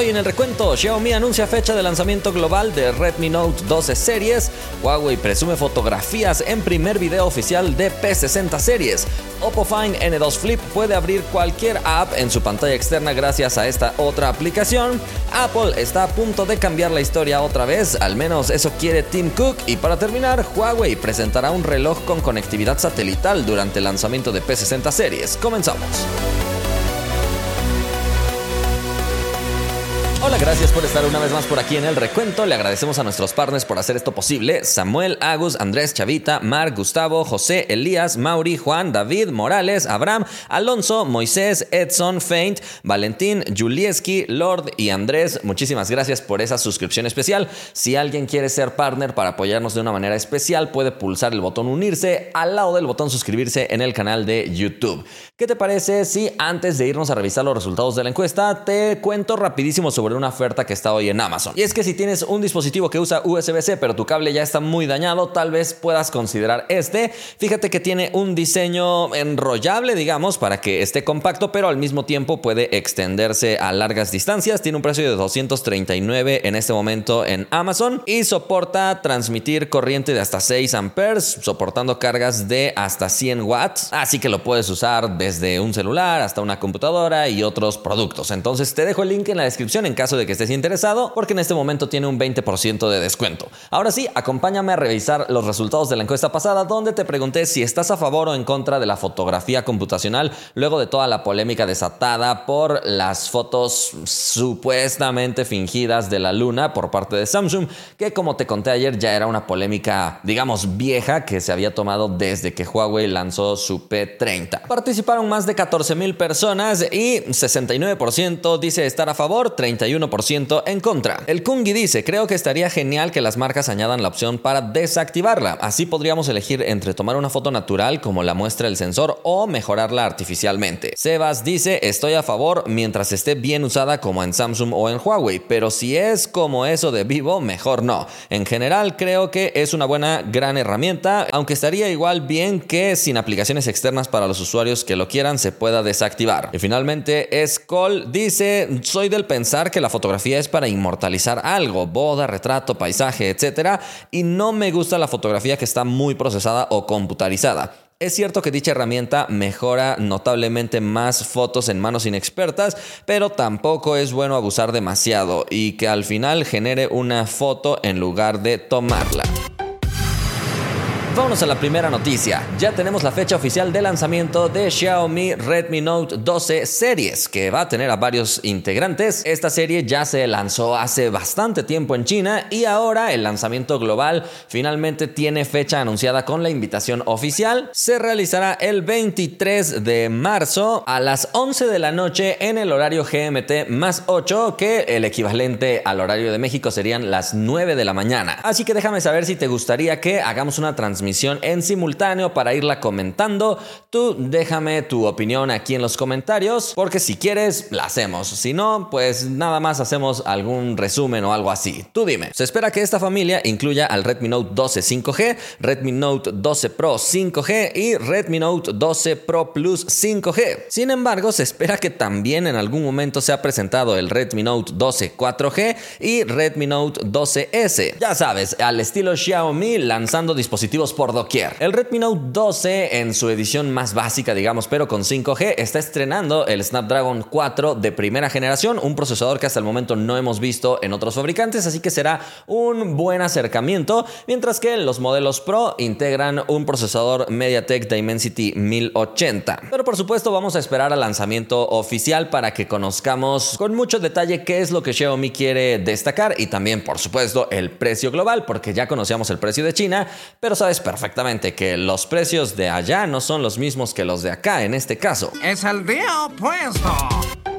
Hoy en el recuento, Xiaomi anuncia fecha de lanzamiento global de Redmi Note 12 series, Huawei presume fotografías en primer video oficial de P60 series, Oppo Find N2 Flip puede abrir cualquier app en su pantalla externa gracias a esta otra aplicación, Apple está a punto de cambiar la historia otra vez, al menos eso quiere Tim Cook, y para terminar, Huawei presentará un reloj con conectividad satelital durante el lanzamiento de P60 series. Comenzamos. Gracias por estar una vez más por aquí en el recuento. Le agradecemos a nuestros partners por hacer esto posible. Samuel, Agus, Andrés, Chavita, Marc, Gustavo, José, Elías, Mauri, Juan, David, Morales, Abraham, Alonso, Moisés, Edson, Feint, Valentín, Julieski, Lord y Andrés. Muchísimas gracias por esa suscripción especial. Si alguien quiere ser partner para apoyarnos de una manera especial, puede pulsar el botón unirse al lado del botón suscribirse en el canal de YouTube. ¿Qué te parece si antes de irnos a revisar los resultados de la encuesta, te cuento rapidísimo sobre una oferta que está hoy en Amazon. Y es que si tienes un dispositivo que usa USB-C pero tu cable ya está muy dañado, tal vez puedas considerar este. Fíjate que tiene un diseño enrollable, digamos, para que esté compacto, pero al mismo tiempo puede extenderse a largas distancias. Tiene un precio de 239 en este momento en Amazon y soporta transmitir corriente de hasta 6 amperes, soportando cargas de hasta 100 watts. Así que lo puedes usar desde un celular hasta una computadora y otros productos. Entonces te dejo el link en la descripción en caso de que estés interesado, porque en este momento tiene un 20% de descuento. Ahora sí, acompáñame a revisar los resultados de la encuesta pasada, donde te pregunté si estás a favor o en contra de la fotografía computacional, luego de toda la polémica desatada por las fotos supuestamente fingidas de la luna por parte de Samsung, que como te conté ayer ya era una polémica, digamos, vieja que se había tomado desde que Huawei lanzó su P30. Participaron más de 14 mil personas y 69% dice estar a favor, 31 1% en contra. El Kungi dice, creo que estaría genial que las marcas añadan la opción para desactivarla. Así podríamos elegir entre tomar una foto natural como la muestra el sensor o mejorarla artificialmente. Sebas dice, estoy a favor mientras esté bien usada como en Samsung o en Huawei, pero si es como eso de vivo, mejor no. En general creo que es una buena, gran herramienta, aunque estaría igual bien que sin aplicaciones externas para los usuarios que lo quieran se pueda desactivar. Y finalmente, Skoll dice, soy del pensar que la fotografía es para inmortalizar algo, boda, retrato, paisaje, etc. Y no me gusta la fotografía que está muy procesada o computarizada. Es cierto que dicha herramienta mejora notablemente más fotos en manos inexpertas, pero tampoco es bueno abusar demasiado y que al final genere una foto en lugar de tomarla. Vámonos a la primera noticia. Ya tenemos la fecha oficial de lanzamiento de Xiaomi Redmi Note 12 series, que va a tener a varios integrantes. Esta serie ya se lanzó hace bastante tiempo en China y ahora el lanzamiento global finalmente tiene fecha anunciada con la invitación oficial. Se realizará el 23 de marzo a las 11 de la noche en el horario GMT más 8, que el equivalente al horario de México serían las 9 de la mañana. Así que déjame saber si te gustaría que hagamos una transmisión transmisión en simultáneo para irla comentando. Tú déjame tu opinión aquí en los comentarios, porque si quieres, la hacemos. Si no, pues nada más hacemos algún resumen o algo así. Tú dime. Se espera que esta familia incluya al Redmi Note 12 5G, Redmi Note 12 Pro 5G y Redmi Note 12 Pro Plus 5G. Sin embargo, se espera que también en algún momento sea presentado el Redmi Note 12 4G y Redmi Note 12S. Ya sabes, al estilo Xiaomi lanzando dispositivos por doquier. El Redmi Note 12 en su edición más básica, digamos, pero con 5G, está estrenando el Snapdragon 4 de primera generación, un procesador que hasta el momento no hemos visto en otros fabricantes, así que será un buen acercamiento, mientras que los modelos Pro integran un procesador MediaTek Dimensity 1080. Pero por supuesto vamos a esperar al lanzamiento oficial para que conozcamos con mucho detalle qué es lo que Xiaomi quiere destacar y también por supuesto el precio global, porque ya conocíamos el precio de China, pero sabes perfectamente que los precios de allá no son los mismos que los de acá en este caso. Es el día opuesto.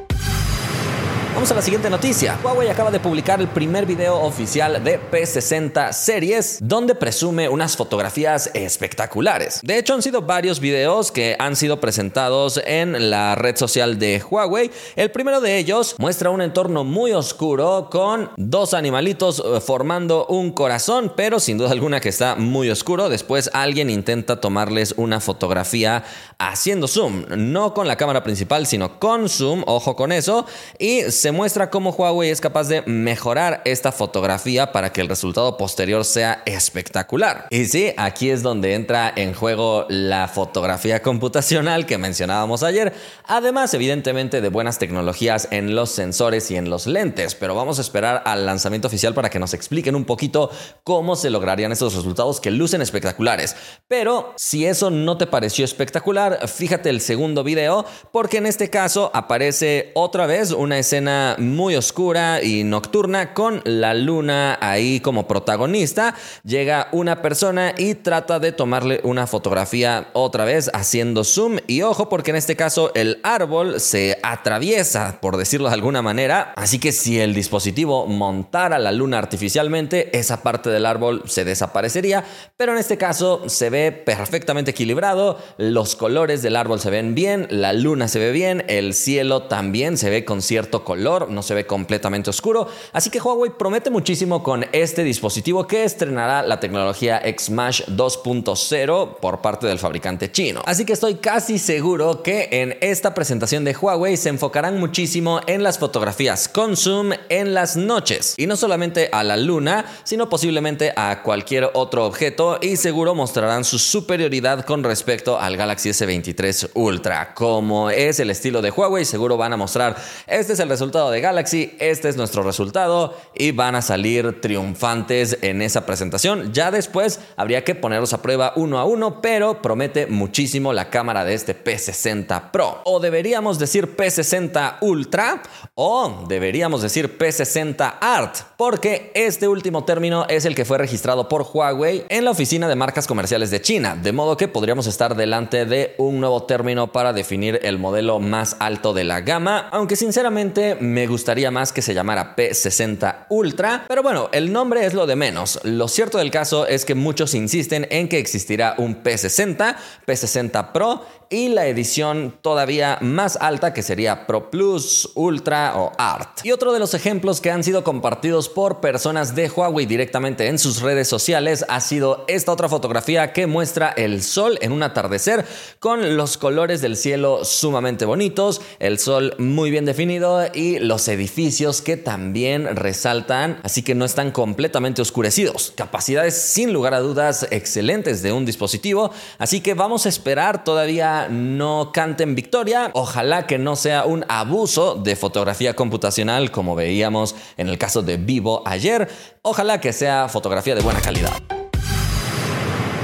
Vamos a la siguiente noticia. Huawei acaba de publicar el primer video oficial de P60 series donde presume unas fotografías espectaculares. De hecho, han sido varios videos que han sido presentados en la red social de Huawei. El primero de ellos muestra un entorno muy oscuro con dos animalitos eh, formando un corazón, pero sin duda alguna que está muy oscuro. Después alguien intenta tomarles una fotografía haciendo zoom, no con la cámara principal, sino con zoom, ojo con eso, y se muestra cómo Huawei es capaz de mejorar esta fotografía para que el resultado posterior sea espectacular. Y sí, aquí es donde entra en juego la fotografía computacional que mencionábamos ayer, además evidentemente de buenas tecnologías en los sensores y en los lentes, pero vamos a esperar al lanzamiento oficial para que nos expliquen un poquito cómo se lograrían esos resultados que lucen espectaculares. Pero si eso no te pareció espectacular, fíjate el segundo video, porque en este caso aparece otra vez una escena muy oscura y nocturna con la luna ahí como protagonista. Llega una persona y trata de tomarle una fotografía otra vez haciendo zoom y ojo porque en este caso el árbol se atraviesa, por decirlo de alguna manera. Así que si el dispositivo montara la luna artificialmente, esa parte del árbol se desaparecería, pero en este caso se ve perfectamente equilibrado, los colores del árbol se ven bien, la luna se ve bien, el cielo también se ve con cierto no se ve completamente oscuro, así que Huawei promete muchísimo con este dispositivo que estrenará la tecnología XMash 2.0 por parte del fabricante chino. Así que estoy casi seguro que en esta presentación de Huawei se enfocarán muchísimo en las fotografías con zoom en las noches y no solamente a la luna, sino posiblemente a cualquier otro objeto y seguro mostrarán su superioridad con respecto al Galaxy S23 Ultra. Como es el estilo de Huawei, seguro van a mostrar este es el resultado de Galaxy, este es nuestro resultado y van a salir triunfantes en esa presentación. Ya después habría que ponerlos a prueba uno a uno, pero promete muchísimo la cámara de este P60 Pro. O deberíamos decir P60 Ultra o deberíamos decir P60 Art, porque este último término es el que fue registrado por Huawei en la oficina de marcas comerciales de China, de modo que podríamos estar delante de un nuevo término para definir el modelo más alto de la gama, aunque sinceramente me gustaría más que se llamara P60 Ultra, pero bueno, el nombre es lo de menos. Lo cierto del caso es que muchos insisten en que existirá un P60, P60 Pro y la edición todavía más alta que sería Pro Plus, Ultra o Art. Y otro de los ejemplos que han sido compartidos por personas de Huawei directamente en sus redes sociales ha sido esta otra fotografía que muestra el sol en un atardecer con los colores del cielo sumamente bonitos, el sol muy bien definido y los edificios que también resaltan, así que no están completamente oscurecidos. Capacidades sin lugar a dudas excelentes de un dispositivo, así que vamos a esperar todavía no canten victoria. Ojalá que no sea un abuso de fotografía computacional como veíamos en el caso de Vivo ayer. Ojalá que sea fotografía de buena calidad.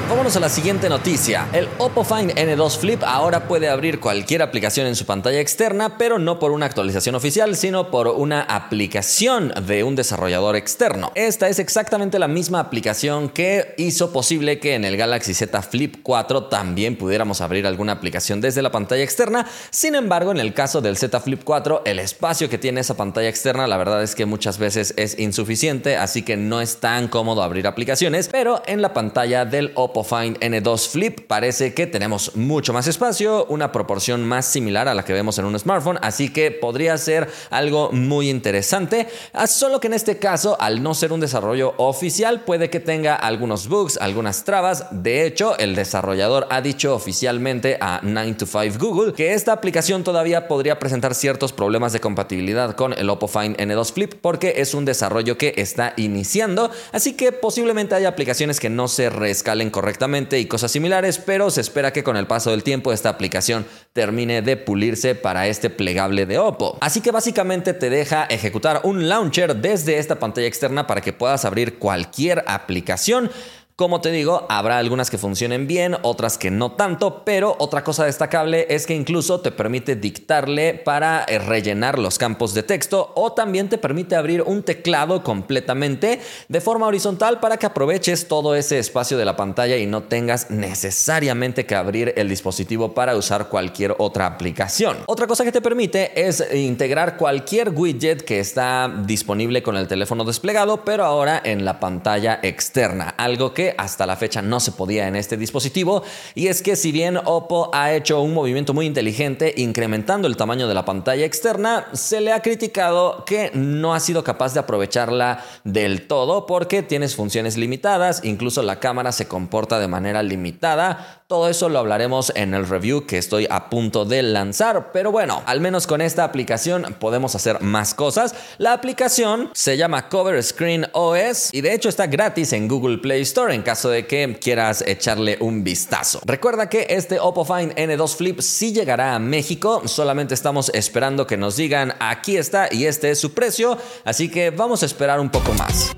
Vámonos a la siguiente noticia. El Oppo Find N2 Flip ahora puede abrir cualquier aplicación en su pantalla externa, pero no por una actualización oficial, sino por una aplicación de un desarrollador externo. Esta es exactamente la misma aplicación que hizo posible que en el Galaxy Z Flip 4 también pudiéramos abrir alguna aplicación desde la pantalla externa. Sin embargo, en el caso del Z Flip 4, el espacio que tiene esa pantalla externa, la verdad es que muchas veces es insuficiente, así que no es tan cómodo abrir aplicaciones, pero en la pantalla del Oppo Find N2 Flip. Parece que tenemos mucho más espacio, una proporción más similar a la que vemos en un smartphone, así que podría ser algo muy interesante, ah, solo que en este caso, al no ser un desarrollo oficial, puede que tenga algunos bugs, algunas trabas. De hecho, el desarrollador ha dicho oficialmente a 9 to 5 Google que esta aplicación todavía podría presentar ciertos problemas de compatibilidad con el Oppo Find N2 Flip porque es un desarrollo que está iniciando, así que posiblemente haya aplicaciones que no se rescalen correctamente correctamente y cosas similares, pero se espera que con el paso del tiempo esta aplicación termine de pulirse para este plegable de Oppo. Así que básicamente te deja ejecutar un launcher desde esta pantalla externa para que puedas abrir cualquier aplicación como te digo, habrá algunas que funcionen bien, otras que no tanto, pero otra cosa destacable es que incluso te permite dictarle para eh, rellenar los campos de texto o también te permite abrir un teclado completamente de forma horizontal para que aproveches todo ese espacio de la pantalla y no tengas necesariamente que abrir el dispositivo para usar cualquier otra aplicación. Otra cosa que te permite es integrar cualquier widget que está disponible con el teléfono desplegado, pero ahora en la pantalla externa, algo que hasta la fecha no se podía en este dispositivo. Y es que si bien Oppo ha hecho un movimiento muy inteligente incrementando el tamaño de la pantalla externa, se le ha criticado que no ha sido capaz de aprovecharla del todo porque tienes funciones limitadas, incluso la cámara se comporta de manera limitada. Todo eso lo hablaremos en el review que estoy a punto de lanzar, pero bueno, al menos con esta aplicación podemos hacer más cosas. La aplicación se llama Cover Screen OS y de hecho está gratis en Google Play Store en caso de que quieras echarle un vistazo. Recuerda que este Oppo Find N2 Flip sí llegará a México, solamente estamos esperando que nos digan aquí está y este es su precio, así que vamos a esperar un poco más.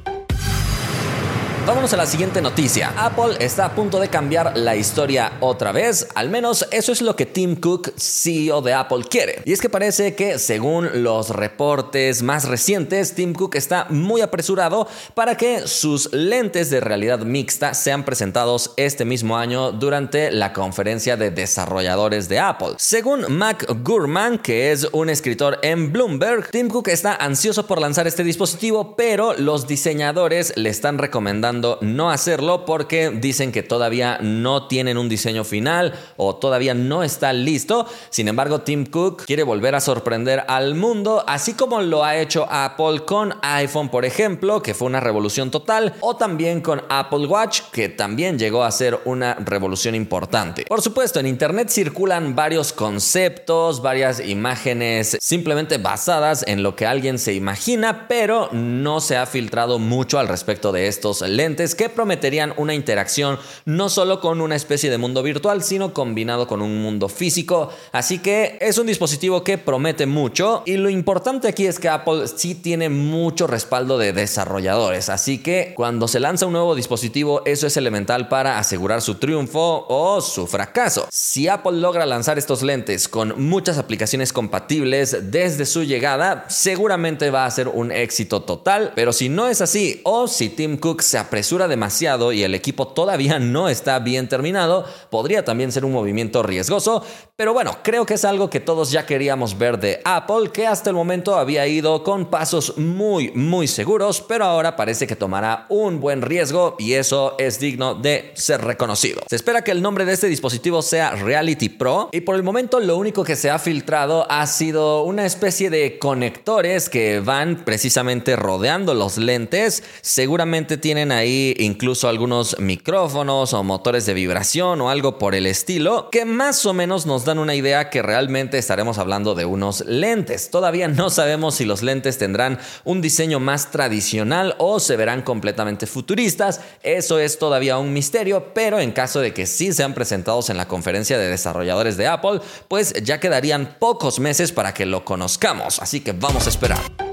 Vámonos a la siguiente noticia. Apple está a punto de cambiar la historia otra vez. Al menos eso es lo que Tim Cook, CEO de Apple, quiere. Y es que parece que, según los reportes más recientes, Tim Cook está muy apresurado para que sus lentes de realidad mixta sean presentados este mismo año durante la conferencia de desarrolladores de Apple. Según Mac Gurman, que es un escritor en Bloomberg, Tim Cook está ansioso por lanzar este dispositivo, pero los diseñadores le están recomendando no hacerlo porque dicen que todavía no tienen un diseño final o todavía no está listo. Sin embargo, Tim Cook quiere volver a sorprender al mundo, así como lo ha hecho Apple con iPhone, por ejemplo, que fue una revolución total, o también con Apple Watch, que también llegó a ser una revolución importante. Por supuesto, en Internet circulan varios conceptos, varias imágenes simplemente basadas en lo que alguien se imagina, pero no se ha filtrado mucho al respecto de estos lentes que prometerían una interacción no solo con una especie de mundo virtual, sino combinado con un mundo físico. Así que es un dispositivo que promete mucho y lo importante aquí es que Apple sí tiene mucho respaldo de desarrolladores. Así que cuando se lanza un nuevo dispositivo, eso es elemental para asegurar su triunfo o su fracaso. Si Apple logra lanzar estos lentes con muchas aplicaciones compatibles desde su llegada, seguramente va a ser un éxito total. Pero si no es así o si Tim Cook se apresura demasiado y el equipo todavía no está bien terminado, podría también ser un movimiento riesgoso, pero bueno, creo que es algo que todos ya queríamos ver de Apple, que hasta el momento había ido con pasos muy, muy seguros, pero ahora parece que tomará un buen riesgo y eso es digno de ser reconocido. Se espera que el nombre de este dispositivo sea Reality Pro y por el momento lo único que se ha filtrado ha sido una especie de conectores que van precisamente rodeando los lentes, seguramente tienen ahí incluso algunos micrófonos o motores de vibración o algo por el estilo, que más o menos nos dan una idea que realmente estaremos hablando de unos lentes. Todavía no sabemos si los lentes tendrán un diseño más tradicional o se verán completamente futuristas. Eso es todavía un misterio, pero en caso de que sí sean presentados en la conferencia de desarrolladores de Apple, pues ya quedarían pocos meses para que lo conozcamos. Así que vamos a esperar.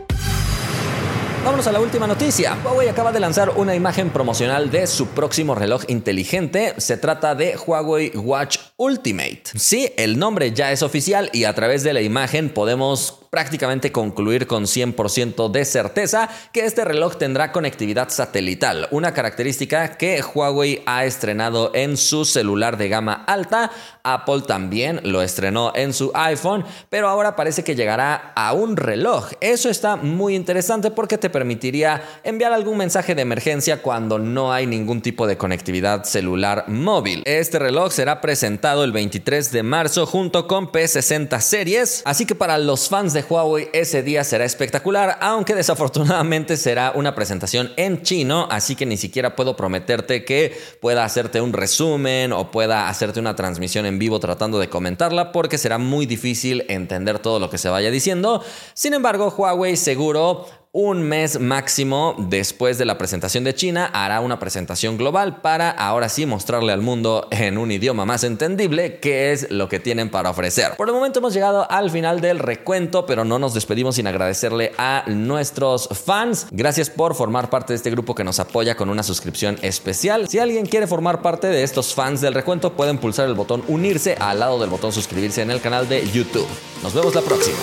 Vámonos a la última noticia. Huawei acaba de lanzar una imagen promocional de su próximo reloj inteligente. Se trata de Huawei Watch Ultimate. Sí, el nombre ya es oficial y a través de la imagen podemos prácticamente concluir con 100% de certeza que este reloj tendrá conectividad satelital, una característica que Huawei ha estrenado en su celular de gama alta, Apple también lo estrenó en su iPhone, pero ahora parece que llegará a un reloj. Eso está muy interesante porque te permitiría enviar algún mensaje de emergencia cuando no hay ningún tipo de conectividad celular móvil. Este reloj será presentado el 23 de marzo junto con P60 series, así que para los fans de Huawei ese día será espectacular, aunque desafortunadamente será una presentación en chino, así que ni siquiera puedo prometerte que pueda hacerte un resumen o pueda hacerte una transmisión en vivo tratando de comentarla, porque será muy difícil entender todo lo que se vaya diciendo. Sin embargo, Huawei seguro un mes máximo después de la presentación de China hará una presentación global para ahora sí mostrarle al mundo en un idioma más entendible qué es lo que tienen para ofrecer. Por el momento hemos llegado al final del recuento, pero no nos despedimos sin agradecerle a nuestros fans. Gracias por formar parte de este grupo que nos apoya con una suscripción especial. Si alguien quiere formar parte de estos fans del recuento, pueden pulsar el botón unirse al lado del botón suscribirse en el canal de YouTube. Nos vemos la próxima.